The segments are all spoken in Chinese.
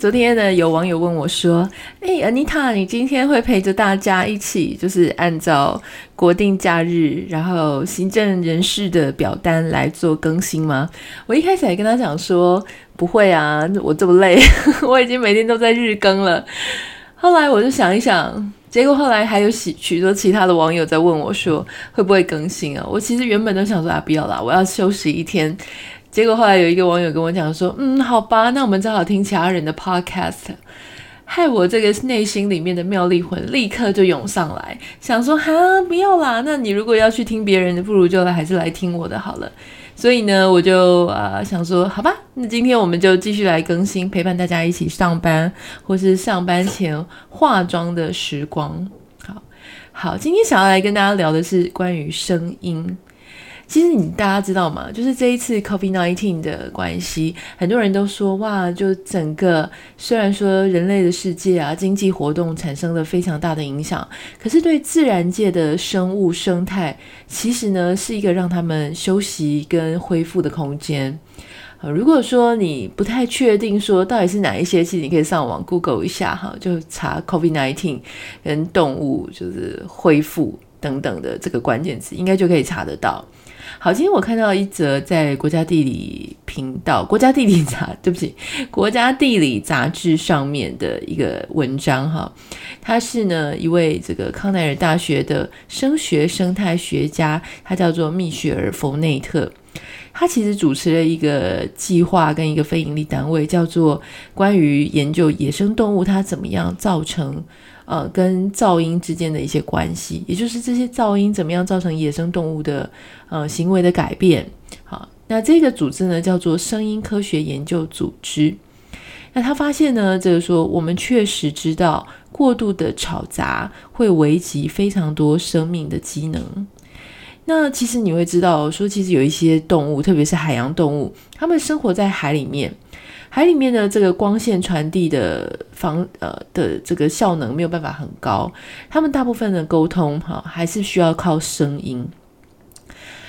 昨天呢，有网友问我说：“哎，Anita，你今天会陪着大家一起，就是按照国定假日，然后行政人事的表单来做更新吗？”我一开始还跟他讲说。不会啊，我这么累，我已经每天都在日更了。后来我就想一想，结果后来还有许许多其他的网友在问我说，会不会更新啊？我其实原本都想说啊，不要啦，我要休息一天。结果后来有一个网友跟我讲说，嗯，好吧，那我们只好听其他人的 podcast。害我这个内心里面的妙丽魂立刻就涌上来，想说哈，不要啦，那你如果要去听别人的，不如就来还是来听我的好了。所以呢，我就啊、想说，好吧，那今天我们就继续来更新，陪伴大家一起上班，或是上班前化妆的时光。好，好，今天想要来跟大家聊的是关于声音。其实你大家知道吗？就是这一次 COVID-19 的关系，很多人都说哇，就整个虽然说人类的世界啊，经济活动产生了非常大的影响，可是对自然界的生物生态，其实呢是一个让他们休息跟恢复的空间。如果说你不太确定说到底是哪一些，其实你可以上网 Google 一下哈，就查 COVID-19 跟动物就是恢复等等的这个关键词，应该就可以查得到。好，今天我看到一则在国家地理频道、国家地理杂，对不起，国家地理杂志上面的一个文章哈，他是呢一位这个康奈尔大学的声学生态学家，他叫做密雪儿·弗内特，他其实主持了一个计划跟一个非营利单位，叫做关于研究野生动物它怎么样造成。呃，跟噪音之间的一些关系，也就是这些噪音怎么样造成野生动物的呃行为的改变。好，那这个组织呢叫做声音科学研究组织。那他发现呢，就是说我们确实知道过度的吵杂会危及非常多生命的机能。那其实你会知道，说其实有一些动物，特别是海洋动物，它们生活在海里面。海里面的这个光线传递的方呃的这个效能没有办法很高，他们大部分的沟通哈还是需要靠声音。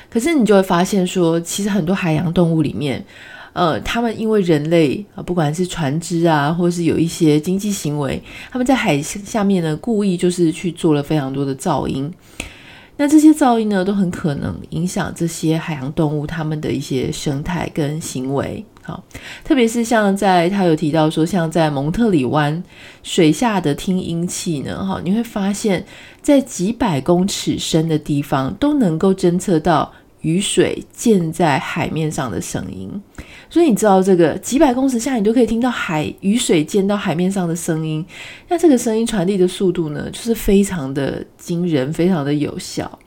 可是你就会发现说，其实很多海洋动物里面，呃，他们因为人类啊，不管是船只啊，或是有一些经济行为，他们在海下面呢，故意就是去做了非常多的噪音。那这些噪音呢，都很可能影响这些海洋动物它们的一些生态跟行为。好，特别是像在他有提到说，像在蒙特里湾水下的听音器呢，哈，你会发现在几百公尺深的地方都能够侦测到雨水溅在海面上的声音。所以你知道这个几百公尺下，你都可以听到海雨水溅到海面上的声音。那这个声音传递的速度呢，就是非常的惊人，非常的有效。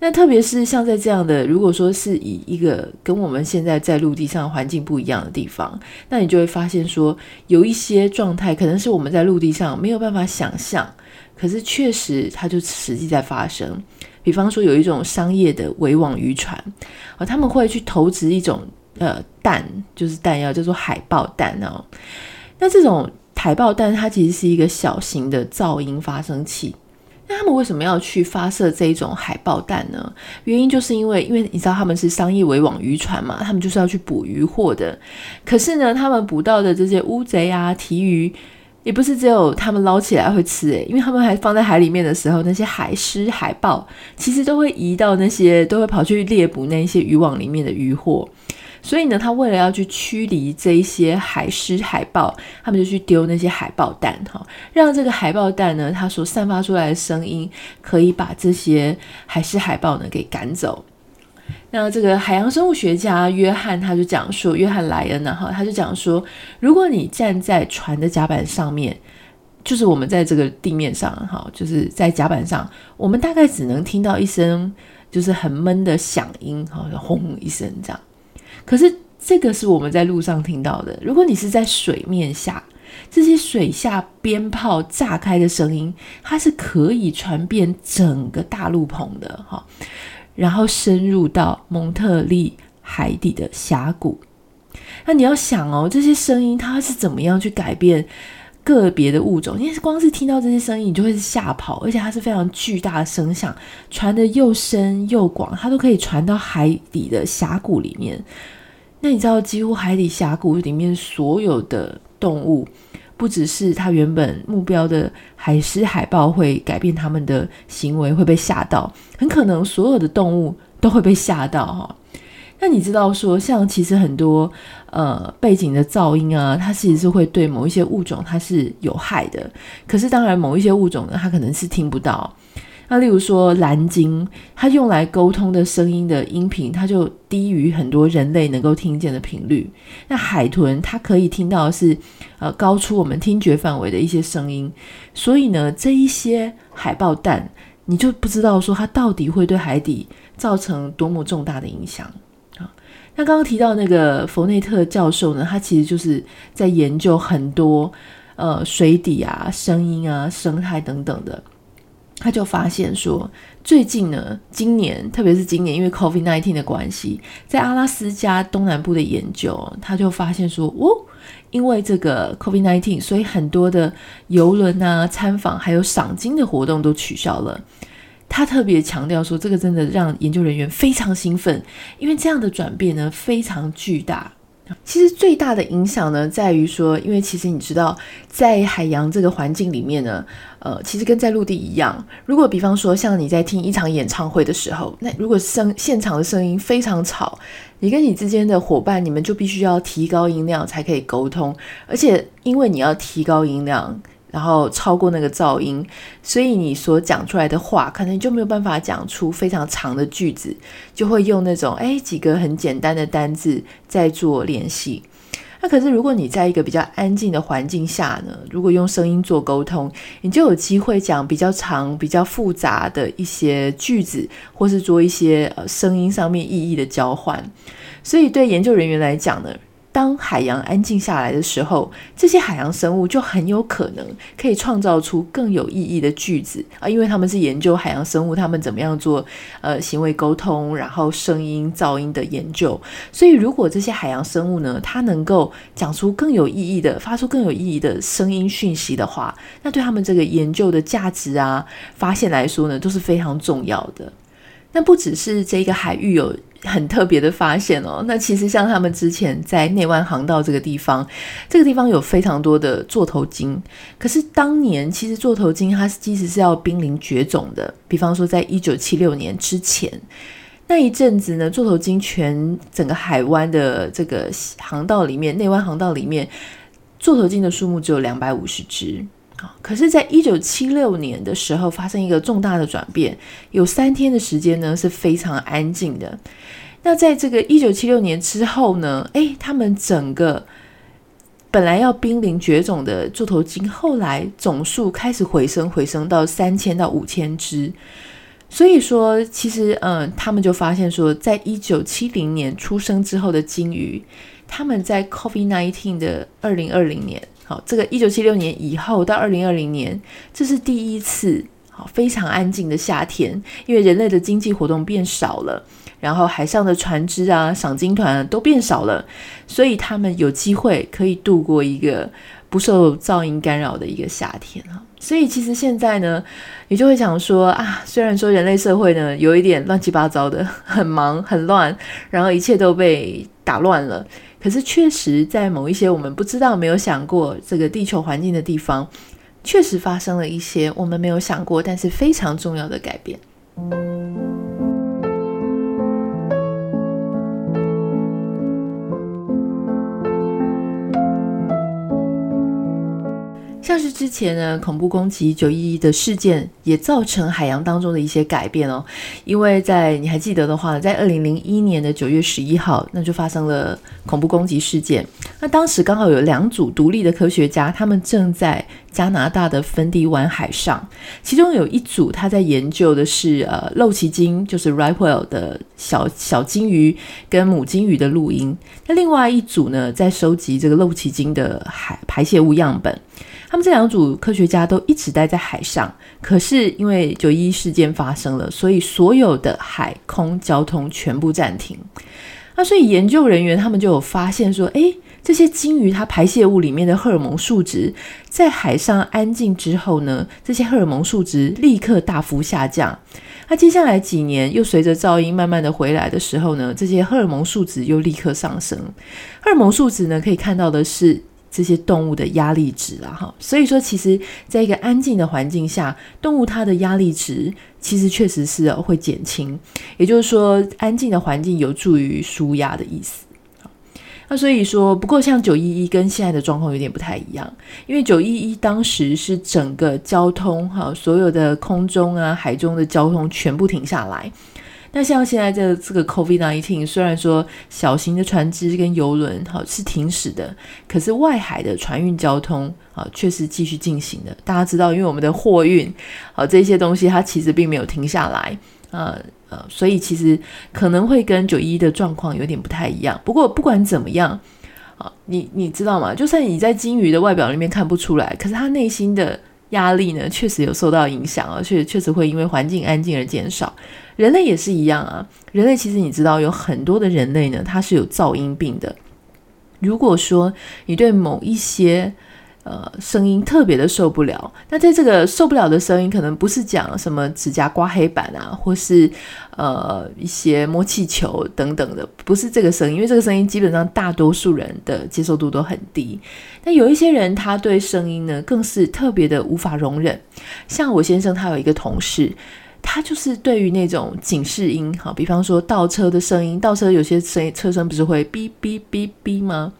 那特别是像在这样的，如果说是以一个跟我们现在在陆地上环境不一样的地方，那你就会发现说，有一些状态可能是我们在陆地上没有办法想象，可是确实它就实际在发生。比方说，有一种商业的围网渔船，啊，他们会去投掷一种呃弹，就是弹药叫做海豹弹哦。那这种海豹弹它其实是一个小型的噪音发生器。那他们为什么要去发射这一种海豹弹呢？原因就是因为，因为你知道他们是商业围网渔船嘛，他们就是要去捕鱼获的。可是呢，他们捕到的这些乌贼啊、提鱼，也不是只有他们捞起来会吃诶，因为他们还放在海里面的时候，那些海狮、海豹其实都会移到那些，都会跑去猎捕那些渔网里面的渔获。所以呢，他为了要去驱离这一些海狮、海豹，他们就去丢那些海豹蛋，哈，让这个海豹蛋呢，它所散发出来的声音，可以把这些海狮、海豹呢给赶走。那这个海洋生物学家约翰他就讲说，约翰莱恩呢，哈，他就讲说，如果你站在船的甲板上面，就是我们在这个地面上，哈，就是在甲板上，我们大概只能听到一声就是很闷的响音，哈，轰一声这样。可是这个是我们在路上听到的。如果你是在水面下，这些水下鞭炮炸开的声音，它是可以传遍整个大陆棚的哈，然后深入到蒙特利海底的峡谷。那你要想哦，这些声音它是怎么样去改变个别的物种，因为光是听到这些声音，你就会是吓跑，而且它是非常巨大的声响，传得又深又广，它都可以传到海底的峡谷里面。那你知道，几乎海底峡谷里面所有的动物，不只是他原本目标的海狮、海豹会改变他们的行为，会被吓到，很可能所有的动物都会被吓到哈。那你知道说，像其实很多呃背景的噪音啊，它其实是会对某一些物种它是有害的。可是当然，某一些物种呢，它可能是听不到。那例如说蓝鲸，它用来沟通的声音的音频，它就低于很多人类能够听见的频率。那海豚，它可以听到的是呃高出我们听觉范围的一些声音。所以呢，这一些海豹蛋，你就不知道说它到底会对海底造成多么重大的影响。那刚刚提到那个佛内特教授呢，他其实就是在研究很多呃水底啊、声音啊、生态等等的。他就发现说，最近呢，今年特别是今年，因为 COVID-19 的关系，在阿拉斯加东南部的研究，他就发现说，哦，因为这个 COVID-19，所以很多的游轮啊、参访还有赏金的活动都取消了。他特别强调说，这个真的让研究人员非常兴奋，因为这样的转变呢非常巨大。其实最大的影响呢，在于说，因为其实你知道，在海洋这个环境里面呢，呃，其实跟在陆地一样。如果比方说，像你在听一场演唱会的时候，那如果声现场的声音非常吵，你跟你之间的伙伴，你们就必须要提高音量才可以沟通，而且因为你要提高音量。然后超过那个噪音，所以你所讲出来的话，可能就没有办法讲出非常长的句子，就会用那种诶几个很简单的单字在做联系。那可是如果你在一个比较安静的环境下呢，如果用声音做沟通，你就有机会讲比较长、比较复杂的一些句子，或是做一些呃声音上面意义的交换。所以对研究人员来讲呢，当海洋安静下来的时候，这些海洋生物就很有可能可以创造出更有意义的句子啊，因为他们是研究海洋生物，他们怎么样做呃行为沟通，然后声音噪音的研究。所以，如果这些海洋生物呢，它能够讲出更有意义的、发出更有意义的声音讯息的话，那对他们这个研究的价值啊、发现来说呢，都是非常重要的。那不只是这个海域有很特别的发现哦，那其实像他们之前在内湾航道这个地方，这个地方有非常多的座头鲸。可是当年其实座头鲸它其实是要濒临绝种的，比方说在一九七六年之前那一阵子呢，座头鲸全整个海湾的这个航道里面，内湾航道里面，座头鲸的数目只有两百五十只。可是，在一九七六年的时候，发生一个重大的转变，有三天的时间呢是非常安静的。那在这个一九七六年之后呢，诶，他们整个本来要濒临绝种的座头鲸，后来总数开始回升，回升到三千到五千只。所以说，其实，嗯，他们就发现说，在一九七零年出生之后的鲸鱼，他们在 COVID-19 的二零二零年。好，这个一九七六年以后到二零二零年，这是第一次好非常安静的夏天，因为人类的经济活动变少了，然后海上的船只啊、赏鲸团都变少了，所以他们有机会可以度过一个不受噪音干扰的一个夏天啊。所以其实现在呢，你就会想说啊，虽然说人类社会呢有一点乱七八糟的，很忙很乱，然后一切都被打乱了。可是，确实在某一些我们不知道、没有想过这个地球环境的地方，确实发生了一些我们没有想过，但是非常重要的改变。像是之前呢，恐怖攻击九一一的事件也造成海洋当中的一些改变哦。因为在你还记得的话，在二零零一年的九月十一号，那就发生了恐怖攻击事件。那当时刚好有两组独立的科学家，他们正在加拿大的芬迪湾海上，其中有一组他在研究的是呃漏鳍鲸，就是 right whale 的小小鲸鱼跟母鲸鱼的录音。那另外一组呢，在收集这个漏鳍鲸的海排泄物样本。他们这两组科学家都一直待在海上，可是因为九一事件发生了，所以所有的海空交通全部暂停。那所以研究人员他们就有发现说，诶，这些鲸鱼它排泄物里面的荷尔蒙数值，在海上安静之后呢，这些荷尔蒙数值立刻大幅下降。那接下来几年又随着噪音慢慢的回来的时候呢，这些荷尔蒙数值又立刻上升。荷尔蒙数值呢，可以看到的是这些动物的压力值啊，哈。所以说，其实在一个安静的环境下，动物它的压力值其实确实是会减轻。也就是说，安静的环境有助于舒压的意思。那所以说，不过像九一一跟现在的状况有点不太一样，因为九一一当时是整个交通哈，所有的空中啊、海中的交通全部停下来。那像现在这这个 COVID-19，虽然说小型的船只跟游轮好是停驶的，可是外海的船运交通啊确实继续进行的。大家知道，因为我们的货运啊这些东西它其实并没有停下来啊。所以其实可能会跟九一一的状况有点不太一样。不过不管怎么样，啊，你你知道吗？就算你在鲸鱼的外表里面看不出来，可是它内心的压力呢，确实有受到影响，而且确实会因为环境安静而减少。人类也是一样啊。人类其实你知道，有很多的人类呢，他是有噪音病的。如果说你对某一些呃，声音特别的受不了。那在这个受不了的声音，可能不是讲什么指甲刮黑板啊，或是呃一些摸气球等等的，不是这个声音，因为这个声音基本上大多数人的接受度都很低。那有一些人，他对声音呢，更是特别的无法容忍。像我先生，他有一个同事，他就是对于那种警示音，好，比方说倒车的声音，倒车有些声音，车声不是会哔哔哔哔吗？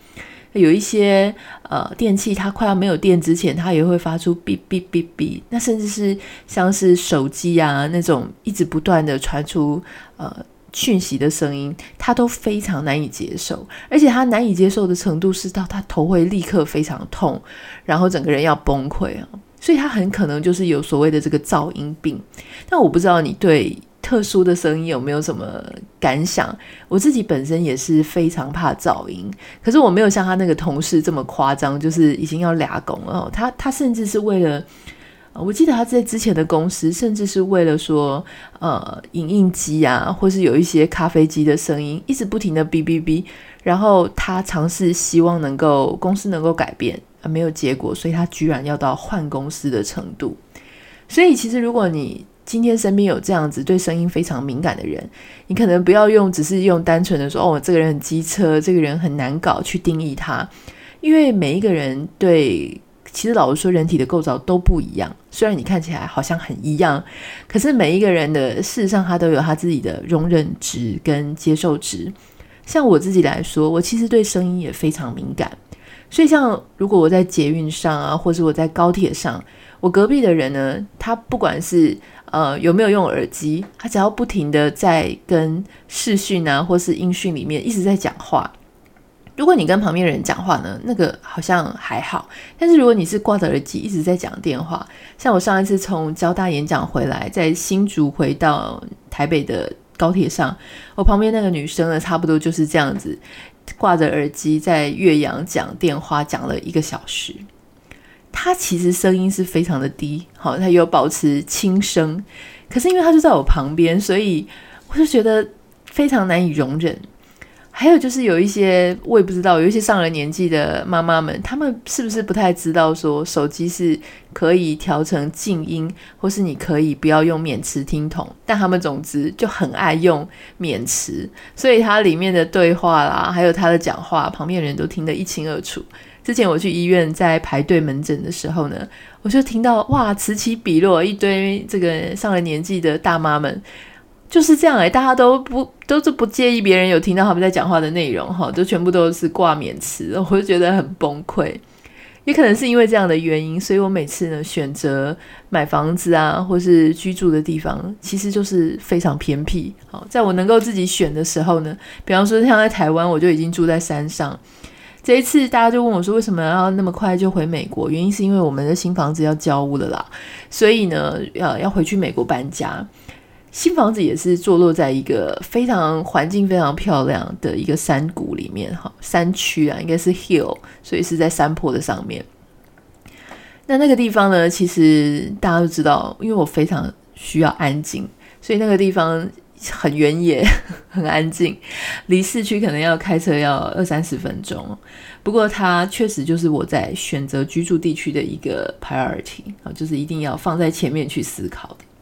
有一些呃电器，它快要没有电之前，它也会发出哔哔哔哔。那甚至是像是手机啊那种一直不断的传出呃讯息的声音，它都非常难以接受。而且它难以接受的程度是到它头会立刻非常痛，然后整个人要崩溃啊。所以他很可能就是有所谓的这个噪音病。但我不知道你对。特殊的声音有没有什么感想？我自己本身也是非常怕噪音，可是我没有像他那个同事这么夸张，就是已经要俩拱了。他他甚至是为了，我记得他在之前的公司，甚至是为了说，呃，影印机啊，或是有一些咖啡机的声音，一直不停的哔哔哔，然后他尝试希望能够公司能够改变，没有结果，所以他居然要到换公司的程度。所以其实如果你今天身边有这样子对声音非常敏感的人，你可能不要用只是用单纯的说哦，这个人很机车，这个人很难搞去定义他，因为每一个人对，其实老实说，人体的构造都不一样。虽然你看起来好像很一样，可是每一个人的事实上他都有他自己的容忍值跟接受值。像我自己来说，我其实对声音也非常敏感，所以像如果我在捷运上啊，或者我在高铁上，我隔壁的人呢，他不管是呃，有没有用耳机？他只要不停的在跟视讯啊，或是音讯里面一直在讲话。如果你跟旁边人讲话呢，那个好像还好。但是如果你是挂着耳机一直在讲电话，像我上一次从交大演讲回来，在新竹回到台北的高铁上，我旁边那个女生呢，差不多就是这样子，挂着耳机在岳阳讲电话，讲了一个小时。他其实声音是非常的低，好，他有保持轻声，可是因为他就在我旁边，所以我就觉得非常难以容忍。还有就是有一些我也不知道，有一些上了年纪的妈妈们，他们是不是不太知道说手机是可以调成静音，或是你可以不要用免持听筒，但他们总之就很爱用免持，所以它里面的对话啦，还有他的讲话，旁边人都听得一清二楚。之前我去医院在排队门诊的时候呢，我就听到哇，此起彼落，一堆这个上了年纪的大妈们就是这样哎、大家都不都是不介意别人有听到他们在讲话的内容哈，就全部都是挂免词，我就觉得很崩溃。也可能是因为这样的原因，所以我每次呢选择买房子啊，或是居住的地方，其实就是非常偏僻。好，在我能够自己选的时候呢，比方说像在台湾，我就已经住在山上。这一次大家就问我说：“为什么要那么快就回美国？”原因是因为我们的新房子要交屋了啦，所以呢，要要回去美国搬家。新房子也是坐落在一个非常环境非常漂亮的一个山谷里面，哈，山区啊，应该是 hill，所以是在山坡的上面。那那个地方呢，其实大家都知道，因为我非常需要安静，所以那个地方。很原野，很安静，离市区可能要开车要二三十分钟。不过它确实就是我在选择居住地区的一个 priority 啊，就是一定要放在前面去思考的。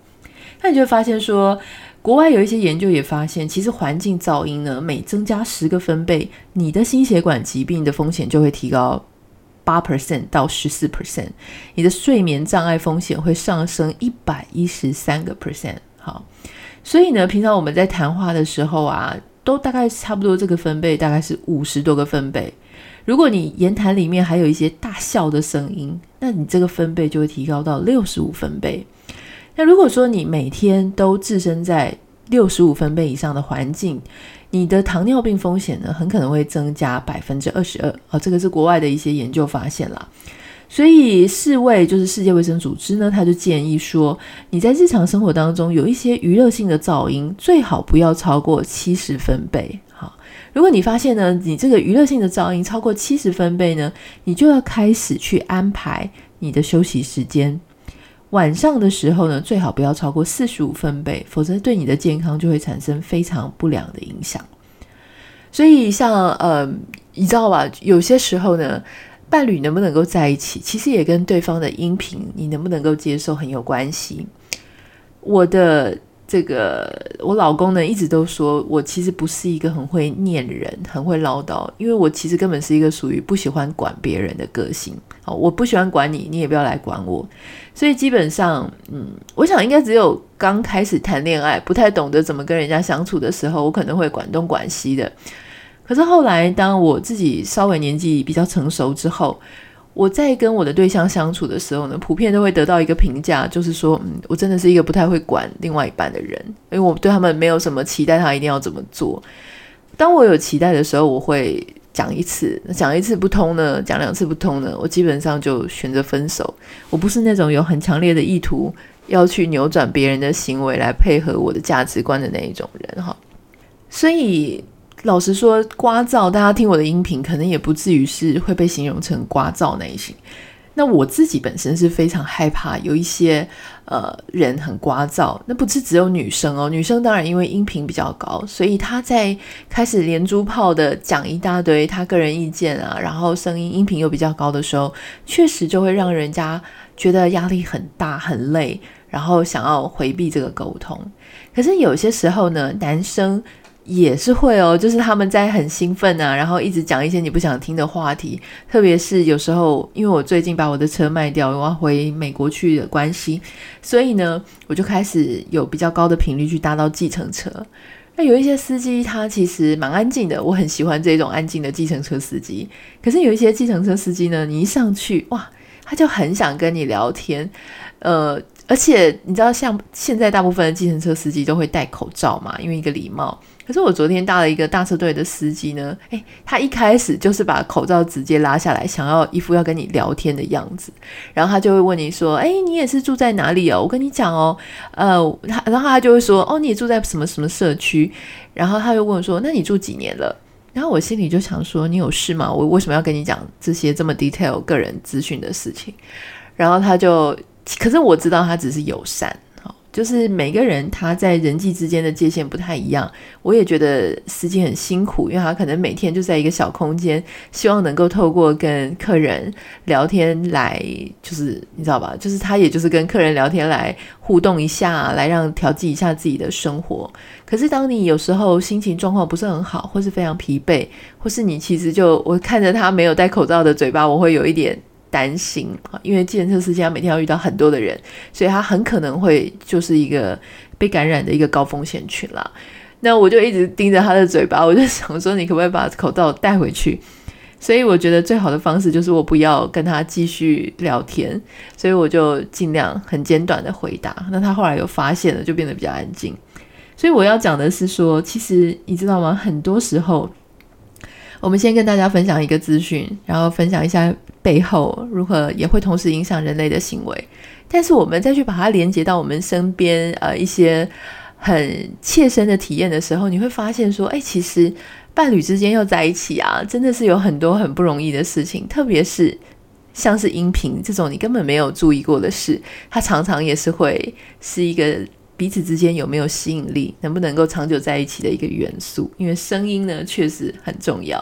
那你就会发现说，国外有一些研究也发现，其实环境噪音呢，每增加十个分贝，你的心血管疾病的风险就会提高八 percent 到十四 percent，你的睡眠障碍风险会上升一百一十三个 percent。好，所以呢，平常我们在谈话的时候啊，都大概差不多这个分贝大概是五十多个分贝。如果你言谈里面还有一些大笑的声音，那你这个分贝就会提高到六十五分贝。那如果说你每天都置身在六十五分贝以上的环境，你的糖尿病风险呢，很可能会增加百分之二十二。啊，这个是国外的一些研究发现啦。所以世卫就是世界卫生组织呢，他就建议说，你在日常生活当中有一些娱乐性的噪音，最好不要超过七十分贝。好，如果你发现呢，你这个娱乐性的噪音超过七十分贝呢，你就要开始去安排你的休息时间。晚上的时候呢，最好不要超过四十五分贝，否则对你的健康就会产生非常不良的影响。所以像，像呃，你知道吧？有些时候呢，伴侣能不能够在一起，其实也跟对方的音频你能不能够接受很有关系。我的。这个我老公呢，一直都说我其实不是一个很会念人、很会唠叨，因为我其实根本是一个属于不喜欢管别人的个性。好，我不喜欢管你，你也不要来管我。所以基本上，嗯，我想应该只有刚开始谈恋爱、不太懂得怎么跟人家相处的时候，我可能会管东管西的。可是后来，当我自己稍微年纪比较成熟之后，我在跟我的对象相处的时候呢，普遍都会得到一个评价，就是说，嗯，我真的是一个不太会管另外一半的人，因为我对他们没有什么期待，他一定要怎么做。当我有期待的时候，我会讲一次，讲一次不通呢，讲两次不通呢，我基本上就选择分手。我不是那种有很强烈的意图要去扭转别人的行为来配合我的价值观的那一种人，哈。所以。老实说，刮噪，大家听我的音频，可能也不至于是会被形容成刮噪那一型。那我自己本身是非常害怕有一些呃人很聒噪。那不是只有女生哦，女生当然因为音频比较高，所以她在开始连珠炮的讲一大堆她个人意见啊，然后声音音频又比较高的时候，确实就会让人家觉得压力很大、很累，然后想要回避这个沟通。可是有些时候呢，男生。也是会哦，就是他们在很兴奋啊，然后一直讲一些你不想听的话题。特别是有时候，因为我最近把我的车卖掉，我要回美国去的关系，所以呢，我就开始有比较高的频率去搭到计程车。那有一些司机他其实蛮安静的，我很喜欢这种安静的计程车司机。可是有一些计程车司机呢，你一上去哇，他就很想跟你聊天，呃。而且你知道，像现在大部分的计程车司机都会戴口罩嘛，因为一个礼貌。可是我昨天搭了一个大车队的司机呢，诶，他一开始就是把口罩直接拉下来，想要一副要跟你聊天的样子。然后他就会问你说：“诶，你也是住在哪里哦？我跟你讲哦，呃，他然后他就会说：哦，你也住在什么什么社区？然后他又问我说：那你住几年了？然后我心里就想说：你有事吗？我为什么要跟你讲这些这么 detail 个人资讯的事情？然后他就。可是我知道他只是友善，好，就是每个人他在人际之间的界限不太一样。我也觉得司机很辛苦，因为他可能每天就在一个小空间，希望能够透过跟客人聊天来，就是你知道吧？就是他也就是跟客人聊天来互动一下，来让调剂一下自己的生活。可是当你有时候心情状况不是很好，或是非常疲惫，或是你其实就我看着他没有戴口罩的嘴巴，我会有一点。担心啊，因为计程车司机他每天要遇到很多的人，所以他很可能会就是一个被感染的一个高风险群啦。那我就一直盯着他的嘴巴，我就想说，你可不可以把口罩带回去？所以我觉得最好的方式就是我不要跟他继续聊天，所以我就尽量很简短的回答。那他后来有发现了，就变得比较安静。所以我要讲的是说，其实你知道吗？很多时候。我们先跟大家分享一个资讯，然后分享一下背后如何也会同时影响人类的行为。但是我们再去把它连接到我们身边呃一些很切身的体验的时候，你会发现说，哎，其实伴侣之间要在一起啊，真的是有很多很不容易的事情。特别是像是音频这种你根本没有注意过的事，它常常也是会是一个。彼此之间有没有吸引力，能不能够长久在一起的一个元素，因为声音呢确实很重要。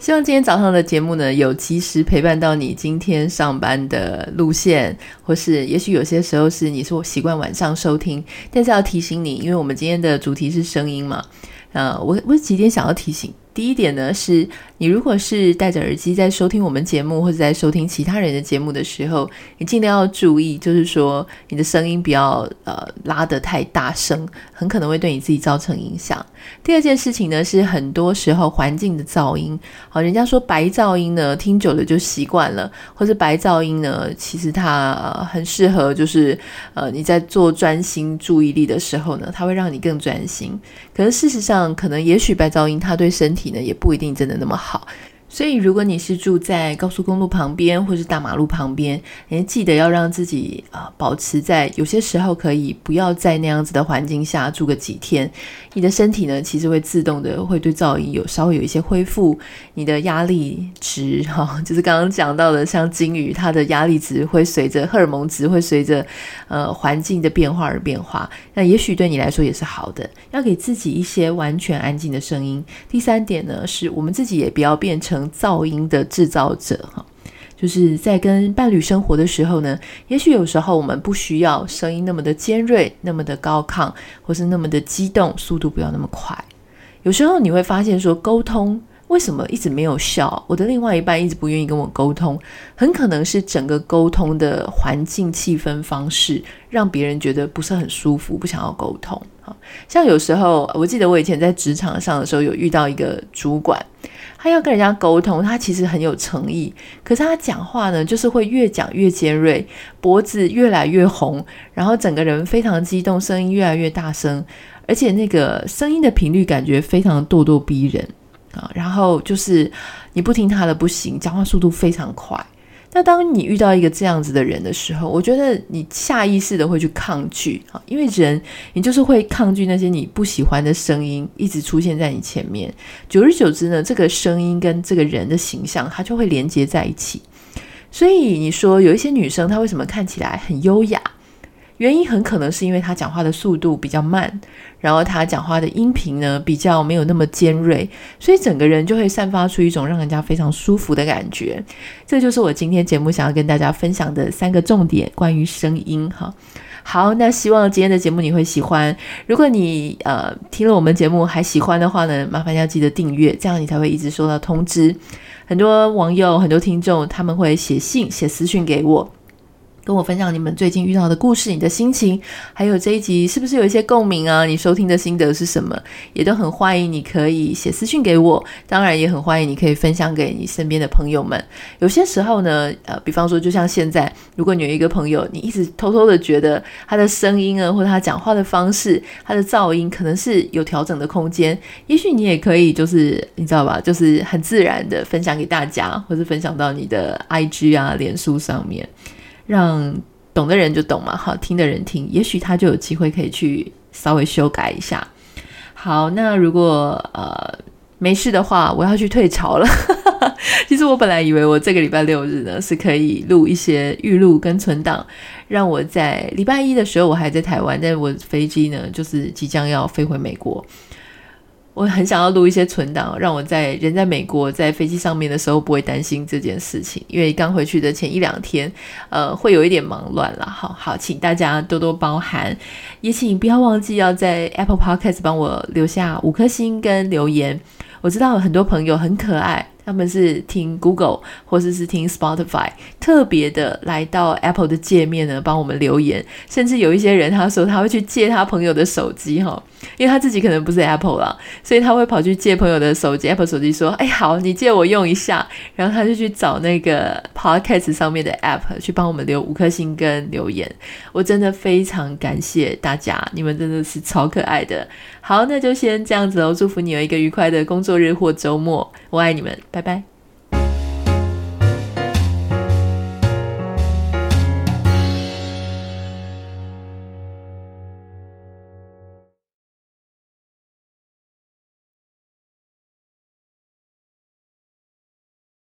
希望今天早上的节目呢，有及时陪伴到你今天上班的路线，或是也许有些时候是你说习惯晚上收听，但是要提醒你，因为我们今天的主题是声音嘛，呃，我我几点想要提醒。第一点呢，是你如果是戴着耳机在收听我们节目，或者在收听其他人的节目的时候，你尽量要注意，就是说你的声音不要呃拉得太大声，很可能会对你自己造成影响。第二件事情呢，是很多时候环境的噪音，好，人家说白噪音呢，听久了就习惯了，或是白噪音呢，其实它，很适合，就是呃你在做专心注意力的时候呢，它会让你更专心。可是事实上，可能也许白噪音它对身体呢也不一定真的那么好。好。所以，如果你是住在高速公路旁边或是大马路旁边，你记得要让自己啊、保持在有些时候可以不要在那样子的环境下住个几天，你的身体呢其实会自动的会对噪音有稍微有一些恢复，你的压力值哈、就是刚刚讲到的像鲸鱼，它的压力值会随着荷尔蒙值会随着呃环境的变化而变化，那也许对你来说也是好的，要给自己一些完全安静的声音。第三点呢，是我们自己也不要变成。噪音的制造者哈，就是在跟伴侣生活的时候呢，也许有时候我们不需要声音那么的尖锐，那么的高亢，或是那么的激动，速度不要那么快。有时候你会发现说，沟通为什么一直没有效？我的另外一半一直不愿意跟我沟通，很可能是整个沟通的环境气氛方式让别人觉得不是很舒服，不想要沟通。像有时候，我记得我以前在职场上的时候，有遇到一个主管。他要跟人家沟通，他其实很有诚意，可是他讲话呢，就是会越讲越尖锐，脖子越来越红，然后整个人非常激动，声音越来越大声，而且那个声音的频率感觉非常咄咄逼人啊，然后就是你不听他的不行，讲话速度非常快。那当你遇到一个这样子的人的时候，我觉得你下意识的会去抗拒啊，因为人你就是会抗拒那些你不喜欢的声音一直出现在你前面，久而久之呢，这个声音跟这个人的形象它就会连接在一起。所以你说有一些女生她为什么看起来很优雅？原因很可能是因为他讲话的速度比较慢，然后他讲话的音频呢比较没有那么尖锐，所以整个人就会散发出一种让人家非常舒服的感觉。这就是我今天节目想要跟大家分享的三个重点，关于声音哈。好，那希望今天的节目你会喜欢。如果你呃听了我们节目还喜欢的话呢，麻烦要记得订阅，这样你才会一直收到通知。很多网友、很多听众他们会写信、写私讯给我。跟我分享你们最近遇到的故事，你的心情，还有这一集是不是有一些共鸣啊？你收听的心得是什么？也都很欢迎你可以写私讯给我，当然也很欢迎你可以分享给你身边的朋友们。有些时候呢，呃，比方说就像现在，如果你有一个朋友，你一直偷偷的觉得他的声音啊，或者他讲话的方式，他的噪音可能是有调整的空间，也许你也可以就是你知道吧，就是很自然的分享给大家，或是分享到你的 IG 啊、脸书上面。让懂的人就懂嘛，好，听的人听，也许他就有机会可以去稍微修改一下。好，那如果呃没事的话，我要去退潮了。其实我本来以为我这个礼拜六日呢是可以录一些预录跟存档，让我在礼拜一的时候我还在台湾，但是我飞机呢就是即将要飞回美国。我很想要录一些存档，让我在人在美国在飞机上面的时候不会担心这件事情，因为刚回去的前一两天，呃，会有一点忙乱了。好好，请大家多多包涵，也请不要忘记要在 Apple Podcast 帮我留下五颗星跟留言。我知道很多朋友很可爱。他们是听 Google 或者是，是听 Spotify，特别的来到 Apple 的界面呢，帮我们留言。甚至有一些人他说他会去借他朋友的手机哈，因为他自己可能不是 Apple 啦，所以他会跑去借朋友的手机，Apple 手机说：“哎，好，你借我用一下。”然后他就去找那个 Podcast 上面的 App 去帮我们留五颗星跟留言。我真的非常感谢大家，你们真的是超可爱的。好，那就先这样子哦，祝福你有一个愉快的工作日或周末。我爱你们，拜拜。